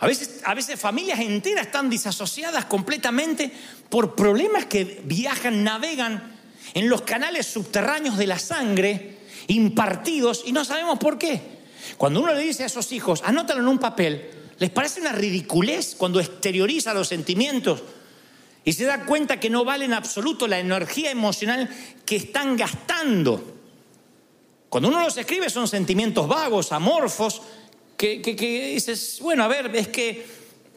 A veces, a veces familias enteras están disasociadas completamente por problemas que viajan, navegan en los canales subterráneos de la sangre, impartidos, y no sabemos por qué. Cuando uno le dice a esos hijos, anótalo en un papel, les parece una ridiculez cuando exterioriza los sentimientos y se da cuenta que no vale en absoluto la energía emocional que están gastando. Cuando uno los escribe son sentimientos vagos, amorfos, que, dices, bueno, a ver, es que,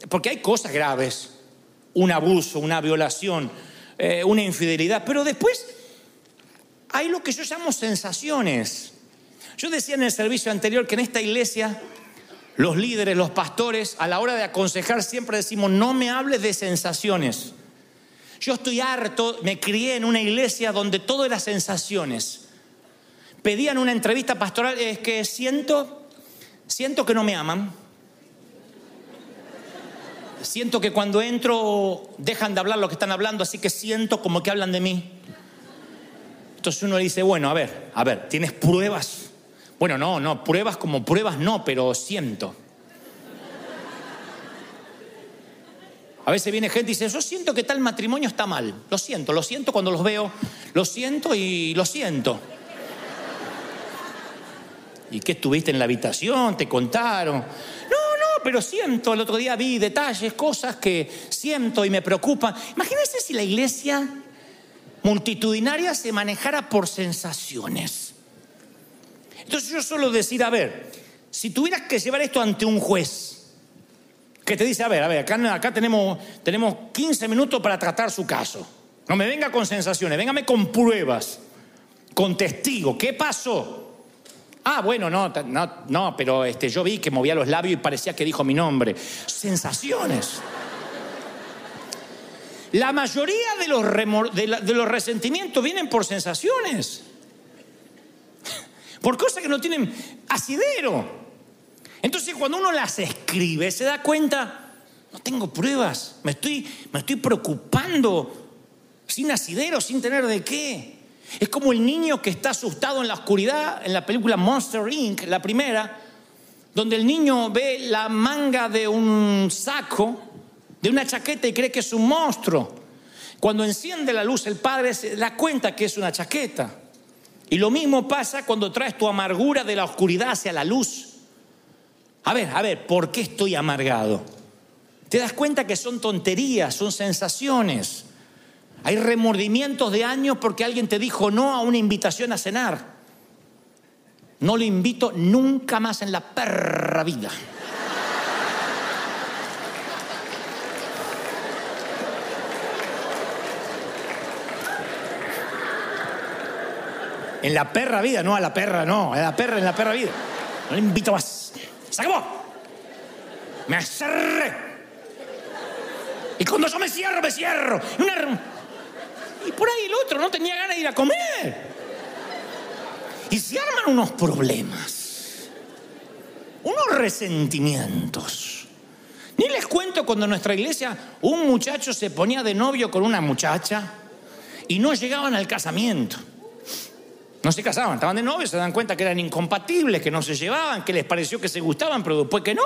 porque hay cosas graves, un abuso, una violación, eh, una infidelidad, pero después hay lo que yo llamo sensaciones. Yo decía en el servicio anterior que en esta iglesia los líderes, los pastores, a la hora de aconsejar siempre decimos, no me hables de sensaciones. Yo estoy harto, me crié en una iglesia donde todo era sensaciones. Pedían una entrevista pastoral, es que siento, siento que no me aman. Siento que cuando entro dejan de hablar lo que están hablando, así que siento como que hablan de mí. Entonces uno dice, bueno, a ver, a ver, ¿tienes pruebas? Bueno, no, no, pruebas como pruebas no, pero siento. A veces viene gente y dice, yo siento que tal matrimonio está mal. Lo siento, lo siento cuando los veo. Lo siento y lo siento. ¿Y qué estuviste en la habitación? ¿Te contaron? No, no, pero siento. El otro día vi detalles, cosas que siento y me preocupan. Imagínense si la iglesia multitudinaria se manejara por sensaciones. Entonces yo suelo decir, a ver, si tuvieras que llevar esto ante un juez, que te dice, a ver, a ver, acá, tenemos, tenemos 15 minutos para tratar su caso. No me venga con sensaciones, véngame con pruebas, con testigos. ¿Qué pasó? Ah, bueno, no, no, no, pero este, yo vi que movía los labios y parecía que dijo mi nombre. Sensaciones. La mayoría de los, de los resentimientos vienen por sensaciones. Por cosas que no tienen asidero. Entonces cuando uno las escribe se da cuenta, no tengo pruebas, me estoy, me estoy preocupando sin asidero, sin tener de qué. Es como el niño que está asustado en la oscuridad en la película Monster Inc., la primera, donde el niño ve la manga de un saco, de una chaqueta y cree que es un monstruo. Cuando enciende la luz el padre se da cuenta que es una chaqueta. Y lo mismo pasa cuando traes tu amargura de la oscuridad hacia la luz. A ver, a ver, ¿por qué estoy amargado? Te das cuenta que son tonterías, son sensaciones. Hay remordimientos de años porque alguien te dijo no a una invitación a cenar. No lo invito nunca más en la perra vida. En la perra vida, no a la perra, no, a la perra en la perra vida. No le invito más. Se. Me cerré. Y cuando yo me cierro, me cierro. Y por ahí el otro no tenía ganas de ir a comer. Y se arman unos problemas. Unos resentimientos. Ni les cuento cuando en nuestra iglesia un muchacho se ponía de novio con una muchacha y no llegaban al casamiento. No se casaban, estaban de novio, se dan cuenta que eran incompatibles, que no se llevaban, que les pareció que se gustaban, pero después que no.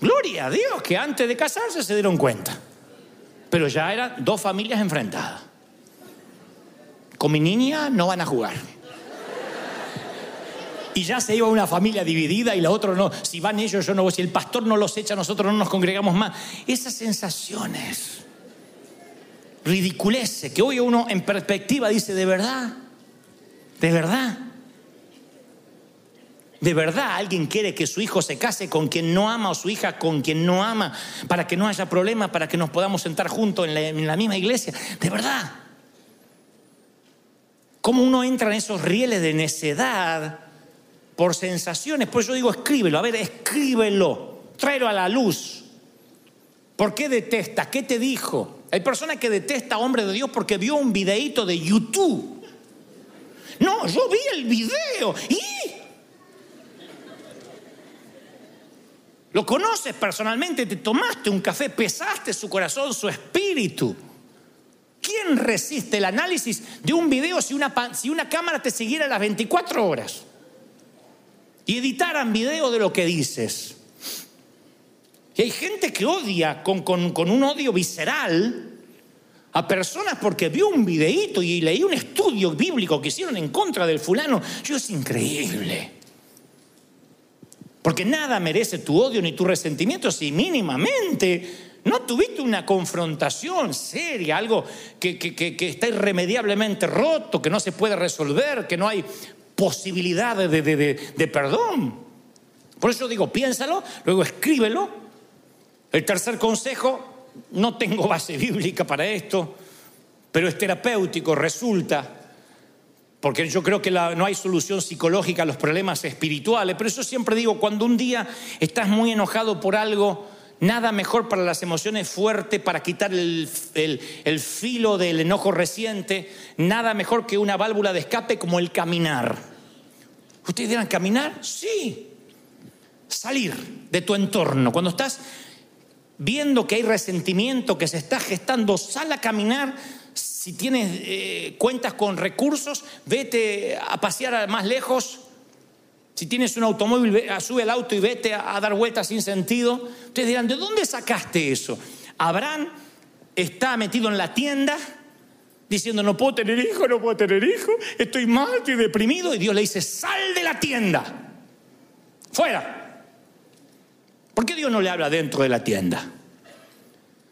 Gloria a Dios, que antes de casarse se dieron cuenta. Pero ya eran dos familias enfrentadas. Con mi niña no van a jugar. Y ya se iba una familia dividida y la otra no. Si van ellos, yo no voy. Si el pastor no los echa, nosotros no nos congregamos más. Esas sensaciones, ridiculece, que hoy uno en perspectiva dice, de verdad, ¿De verdad? ¿De verdad alguien quiere que su hijo se case con quien no ama o su hija con quien no ama para que no haya problema, para que nos podamos sentar juntos en la, misma iglesia? ¿De verdad? ¿Cómo uno entra en esos rieles de necedad por sensaciones? Pues yo digo, escríbelo, a ver, escríbelo, tráelo a la luz. ¿Por qué detesta? ¿Qué te dijo? Hay personas que detesta a hombre de Dios porque vio un videíto de YouTube no, yo vi el video y... Lo conoces personalmente, te tomaste un café, pesaste su corazón, su espíritu. ¿Quién resiste el análisis de un video si una, cámara te siguiera las 24 horas? Y editaran video de lo que dices. Y hay gente que odia con un odio visceral a personas porque vio un videíto y leí un estudio bíblico que hicieron en contra del fulano. Yo es increíble. Porque nada merece tu odio ni tu resentimiento si mínimamente no tuviste una confrontación seria, algo que, está irremediablemente roto, que no se puede resolver, que no hay posibilidad de, de perdón. Por eso digo, piénsalo, luego escríbelo. El tercer consejo, no tengo base bíblica para esto, pero es terapéutico, resulta, porque yo creo que no hay solución psicológica a los problemas espirituales, pero eso siempre digo, cuando un día estás muy enojado por algo, nada mejor para las emociones fuerte, para quitar el, el filo del enojo reciente, nada mejor que una válvula de escape como el caminar. ¿Ustedes dirán caminar? Sí. Salir de tu entorno. Cuando estás viendo que hay resentimiento que se está gestando, sal a caminar. Si tienes eh, cuentas con recursos, vete a pasear más lejos. Si tienes un automóvil, sube el auto y vete a, dar vueltas sin sentido. Ustedes dirán, ¿de dónde sacaste eso? Abraham está metido en la tienda diciendo, no puedo tener hijo, no puedo tener hijo, estoy mal, estoy deprimido. Y Dios le dice, sal de la tienda, fuera. ¿Por qué Dios no le habla dentro de la tienda?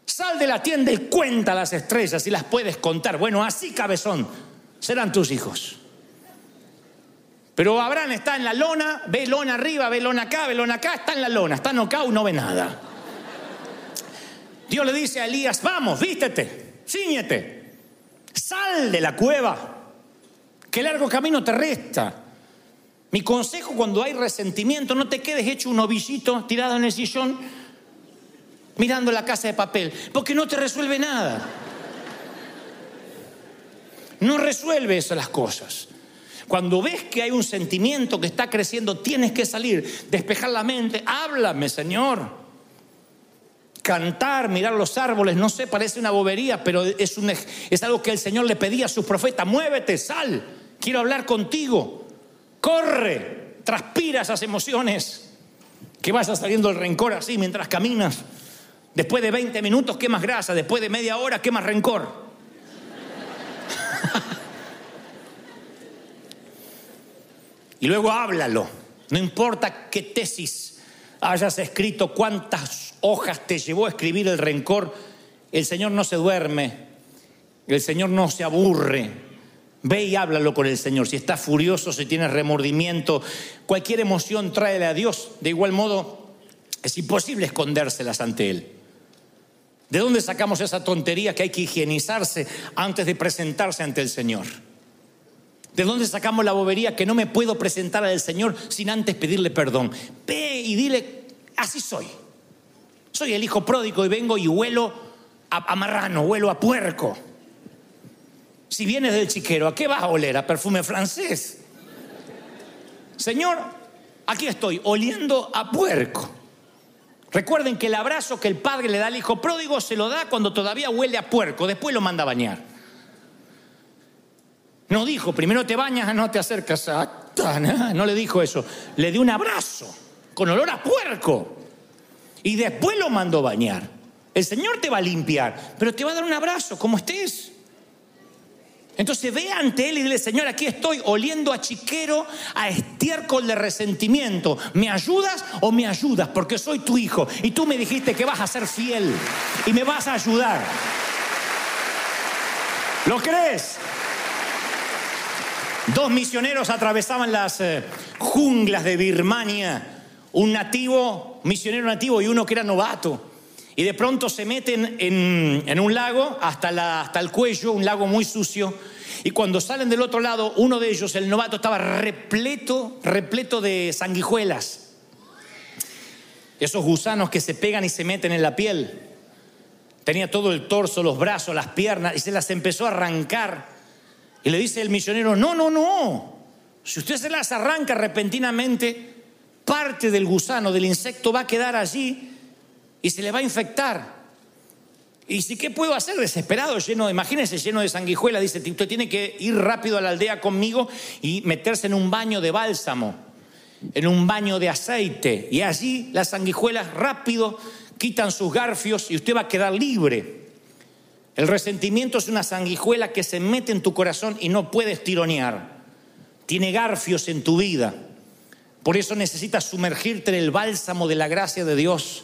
Sal de la tienda y cuenta las estrellas y las puedes contar. Bueno, así cabezón serán tus hijos. Pero Abraham está en la lona, ve lona arriba, ve lona acá, ve lona acá, está en la lona, está y no ve nada. Dios le dice a Elías, vamos, vístete, ciñete, sal de la cueva, que largo camino te resta. Mi consejo cuando hay resentimiento, no te quedes hecho un ovillito tirado en el sillón mirando la casa de papel, porque no te resuelve nada. No resuelve eso las cosas. Cuando ves que hay un sentimiento que está creciendo, tienes que salir, despejar la mente, háblame, Señor. Cantar, mirar los árboles, no sé, parece una bobería, pero es, es algo que el Señor le pedía a sus profetas. Muévete, sal, quiero hablar contigo. Corre, transpira esas emociones. Que vaya saliendo el rencor así mientras caminas. Después de 20 minutos quemas grasa, después de media hora quemas rencor. y luego háblalo. No importa qué tesis hayas escrito, cuántas hojas te llevó a escribir el rencor, el Señor no se duerme, el Señor no se aburre. Ve y háblalo con el Señor. Si estás furioso, si tienes remordimiento, cualquier emoción tráele a Dios. De igual modo, es imposible escondérselas ante Él. ¿De dónde sacamos esa tontería que hay que higienizarse antes de presentarse ante el Señor? ¿De dónde sacamos la bobería que no me puedo presentar al Señor sin antes pedirle perdón? Ve y dile, así soy. Soy el hijo pródigo y vengo y huelo a, marrano, huelo a puerco. Si vienes del chiquero, ¿a qué vas a oler? ¿A perfume francés? Señor, aquí estoy, oliendo a puerco. Recuerden que el abrazo que el padre le da al hijo pródigo se lo da cuando todavía huele a puerco, después lo manda a bañar. No dijo, primero te bañas, no te acercas. No le dijo eso, le dio un abrazo con olor a puerco y después lo mandó a bañar. El Señor te va a limpiar, pero te va a dar un abrazo como estés. Entonces ve ante él y dile, Señor, aquí estoy oliendo a chiquero, a estiércol de resentimiento. ¿Me ayudas o me ayudas? Porque soy tu hijo y tú me dijiste que vas a ser fiel y me vas a ayudar. ¿Lo crees? Dos misioneros atravesaban las eh, junglas de Birmania, un nativo, misionero nativo y uno que era novato. Y de pronto se meten en, un lago hasta, hasta el cuello, un lago muy sucio. Y cuando salen del otro lado, uno de ellos, el novato, estaba repleto, repleto de sanguijuelas. Esos gusanos que se pegan y se meten en la piel. Tenía todo el torso, los brazos, las piernas, y se las empezó a arrancar. Y le dice el misionero, no, no, no. Si usted se las arranca repentinamente, parte del gusano, del insecto, va a quedar allí y se le va a infectar. ¿Y si qué puedo hacer? Desesperado, lleno, imagínese, lleno de sanguijuela, dice, usted tiene que ir rápido a la aldea conmigo y meterse en un baño de bálsamo, en un baño de aceite. Y allí las sanguijuelas rápido quitan sus garfios y usted va a quedar libre. El resentimiento es una sanguijuela que se mete en tu corazón y no puedes tironear. Tiene garfios en tu vida. Por eso necesitas sumergirte en el bálsamo de la gracia de Dios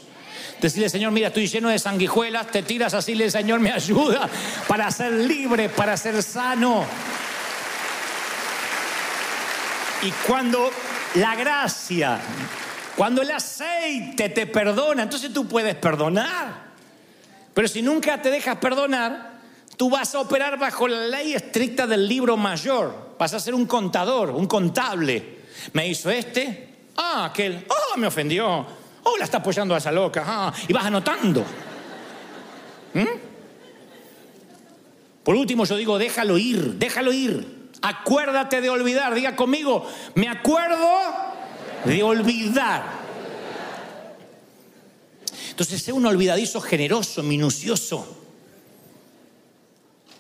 Decirle, Señor, mira, estoy lleno de sanguijuelas, te tiras así, le Señor, me ayuda para ser libre, para ser sano. Y cuando la gracia, cuando el aceite te perdona, entonces tú puedes perdonar. Pero si nunca te dejas perdonar, tú vas a operar bajo la ley estricta del libro mayor. Vas a ser un contador, un contable. Me hizo este, ah, aquel, oh, me ofendió. Oh, la está apoyando a esa loca. Y vas anotando. ¿Mm? Por último, yo digo, déjalo ir, déjalo ir. Acuérdate de olvidar. Diga conmigo, me acuerdo de olvidar. Entonces, sea un olvidadizo generoso, minucioso.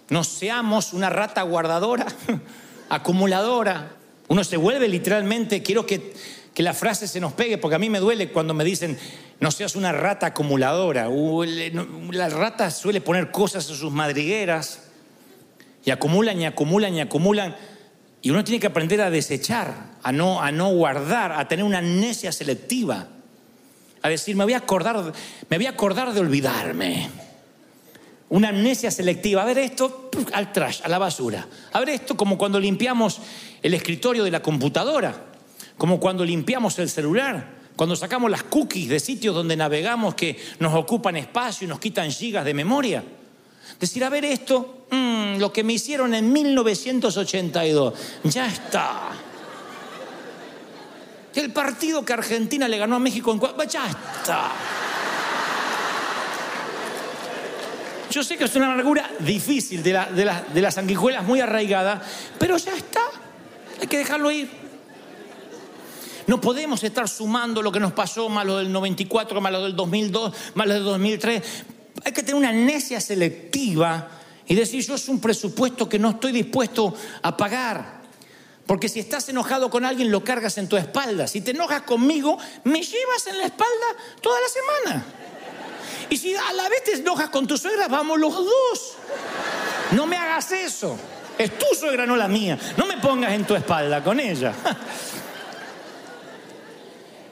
No seamos una rata guardadora, acumuladora. Uno se vuelve literalmente, quiero que que la frase se nos pegue, porque a mí me duele cuando me dicen, no seas una rata acumuladora. La rata suele poner cosas en sus madrigueras y acumulan y acumulan y acumulan. Y uno tiene que aprender a desechar, a no, a no guardar, a tener una amnesia selectiva. A decir, me voy a acordar, me voy a acordar de olvidarme. Una amnesia selectiva. A ver esto al trash, a la basura. A ver esto como cuando limpiamos el escritorio de la computadora como cuando limpiamos el celular. Cuando sacamos las cookies de sitios donde navegamos que nos ocupan espacio y nos quitan gigas de memoria. Decir, a ver esto, mm, lo que me hicieron en 1982, ya está. El partido que Argentina le ganó a México en ya está. Yo sé que es una amargura difícil de, de las sanguijuelas muy arraigada, pero ya está. Hay que dejarlo ir. No podemos estar sumando lo que nos pasó, más lo del 94, más lo del 2002, más lo del 2003. Hay que tener una amnesia selectiva y decir, yo es un presupuesto que no estoy dispuesto a pagar. Porque si estás enojado con alguien, lo cargas en tu espalda. Si te enojas conmigo, me llevas en la espalda toda la semana. Y si a la vez te enojas con tu suegra, vamos los dos. No me hagas eso. Es tu suegra, no la mía. No me pongas en tu espalda con ella.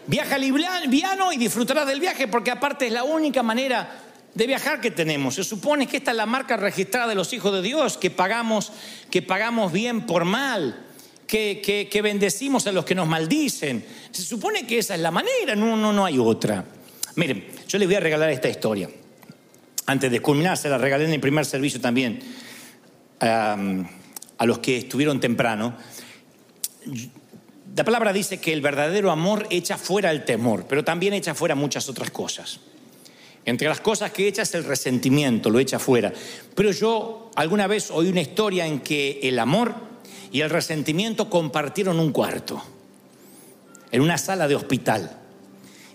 Viaja liviano y disfrutarás del viaje porque aparte es la única manera de viajar que tenemos. Se supone que esta es la marca registrada de los hijos de Dios, que pagamos, que pagamos bien por mal, que, que, bendecimos a los que nos maldicen. Se supone que esa es la manera, no, no, no hay otra. Miren, yo les voy a regalar esta historia. Antes de culminar, se la regalé en el primer servicio también a los que estuvieron temprano. La palabra dice que el verdadero amor echa fuera el temor, pero también echa fuera muchas otras cosas. Entre las cosas que echa es el resentimiento, lo echa fuera. Pero yo alguna vez oí una historia en que el amor y el resentimiento compartieron un cuarto, en una sala de hospital.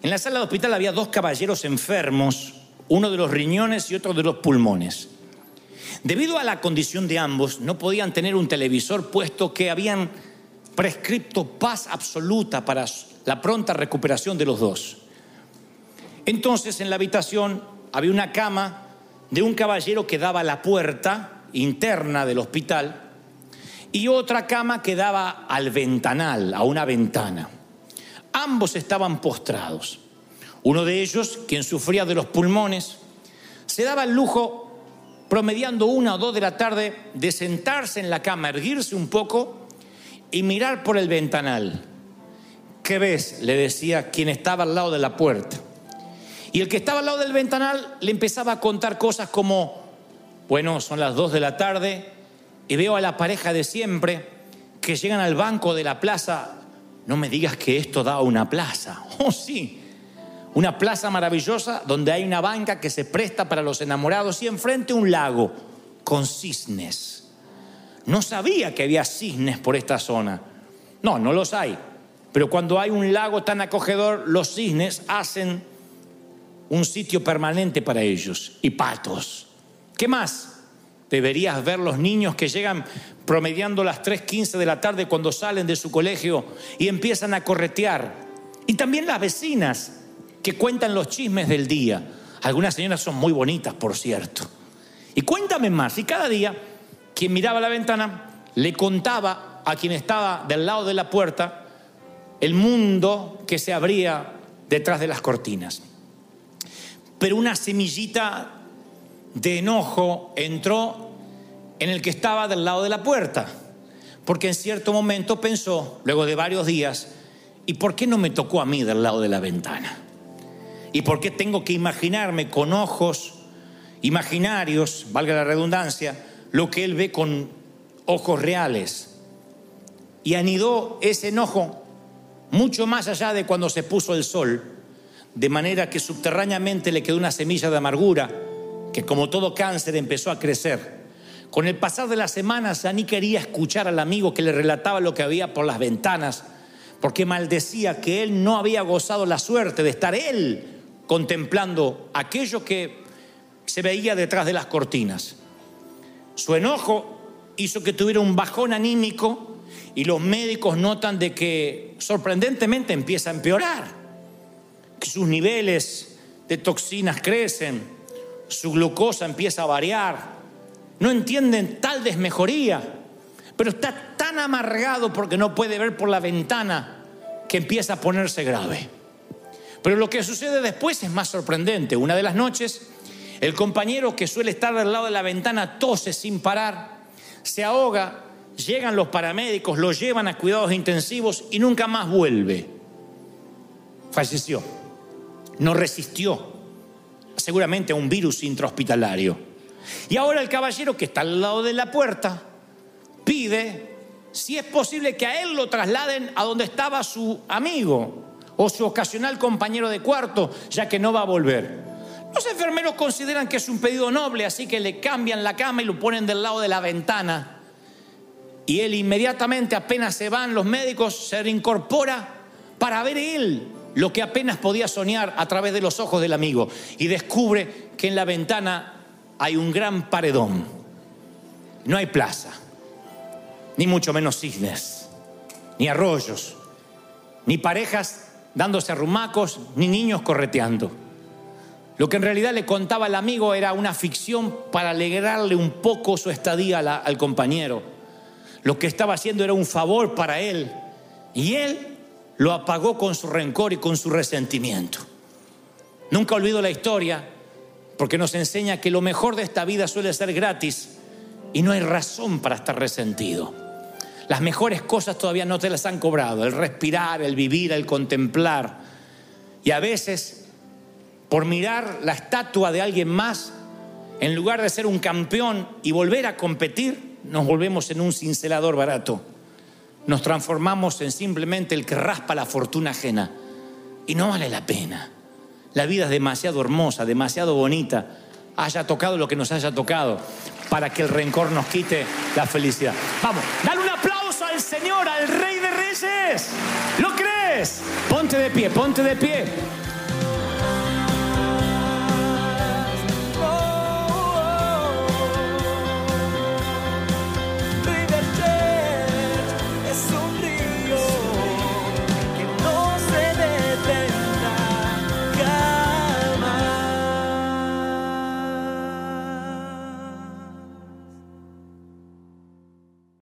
En la sala de hospital había dos caballeros enfermos, uno de los riñones y otro de los pulmones. Debido a la condición de ambos, no podían tener un televisor puesto que habían prescripto paz absoluta para la pronta recuperación de los dos. Entonces en la habitación había una cama de un caballero que daba a la puerta interna del hospital y otra cama que daba al ventanal, a una ventana. Ambos estaban postrados. Uno de ellos, quien sufría de los pulmones, se daba el lujo, promediando una o dos de la tarde, de sentarse en la cama, erguirse un poco y mirar por el ventanal. ¿Qué ves? le decía quien estaba al lado de la puerta. Y el que estaba al lado del ventanal le empezaba a contar cosas como, bueno, son las dos de la tarde y veo a la pareja de siempre que llegan al banco de la plaza. No me digas que esto da una plaza. Oh, sí. Una plaza maravillosa donde hay una banca que se presta para los enamorados y enfrente un lago con cisnes. No sabía que había cisnes por esta zona. No, no los hay. Pero cuando hay un lago tan acogedor, los cisnes hacen un sitio permanente para ellos. Y patos. ¿Qué más? Deberías ver los niños que llegan promediando las 3.15 de la tarde cuando salen de su colegio y empiezan a corretear. Y también las vecinas que cuentan los chismes del día. Algunas señoras son muy bonitas, por cierto. Y cuéntame más. Y cada día quien miraba la ventana le contaba a quien estaba del lado de la puerta el mundo que se abría detrás de las cortinas. Pero una semillita de enojo entró en el que estaba del lado de la puerta, porque en cierto momento pensó, luego de varios días, ¿y por qué no me tocó a mí del lado de la ventana? ¿Y por qué tengo que imaginarme con ojos imaginarios, valga la redundancia, lo que él ve con ojos reales. Y anidó ese enojo mucho más allá de cuando se puso el sol, de manera que subterráneamente le quedó una semilla de amargura que como todo cáncer empezó a crecer. Con el pasar de las semanas ya ni quería escuchar al amigo que le relataba lo que había por las ventanas, porque maldecía que él no había gozado la suerte de estar él contemplando aquello que se veía detrás de las cortinas. Su enojo hizo que tuviera un bajón anímico y los médicos notan de que sorprendentemente empieza a empeorar, que sus niveles de toxinas crecen, su glucosa empieza a variar, no entienden tal desmejoría, pero está tan amargado porque no puede ver por la ventana que empieza a ponerse grave. Pero lo que sucede después es más sorprendente. Una de las noches el compañero que suele estar al lado de la ventana tose sin parar, se ahoga, llegan los paramédicos, lo llevan a cuidados intensivos y nunca más vuelve. falleció. No resistió seguramente a un virus intrahospitalario. Y ahora el caballero que está al lado de la puerta pide si es posible que a él lo trasladen a donde estaba su amigo o su ocasional compañero de cuarto, ya que no va a volver. Los enfermeros consideran que es un pedido noble, así que le cambian la cama y lo ponen del lado de la ventana. Y él inmediatamente, apenas se van los médicos, se reincorpora para ver él lo que apenas podía soñar a través de los ojos del amigo. Y descubre que en la ventana hay un gran paredón. No hay plaza, ni mucho menos cisnes, ni arroyos, ni parejas dándose arrumacos, ni niños correteando. Lo que en realidad le contaba el amigo era una ficción para alegrarle un poco su estadía al compañero. Lo que estaba haciendo era un favor para él. Y él lo apagó con su rencor y con su resentimiento. Nunca olvido la historia porque nos enseña que lo mejor de esta vida suele ser gratis y no hay razón para estar resentido. Las mejores cosas todavía no te las han cobrado, el respirar, el vivir, el contemplar. Y a veces por mirar la estatua de alguien más, en lugar de ser un campeón y volver a competir, nos volvemos en un cincelador barato. Nos transformamos en simplemente el que raspa la fortuna ajena. Y no vale la pena. La vida es demasiado hermosa, demasiado bonita, haya tocado lo que nos haya tocado, para que el rencor nos quite la felicidad. Vamos, dale un aplauso al Señor, al Rey de Reyes. ¿Lo crees? Ponte de pie, ponte de pie.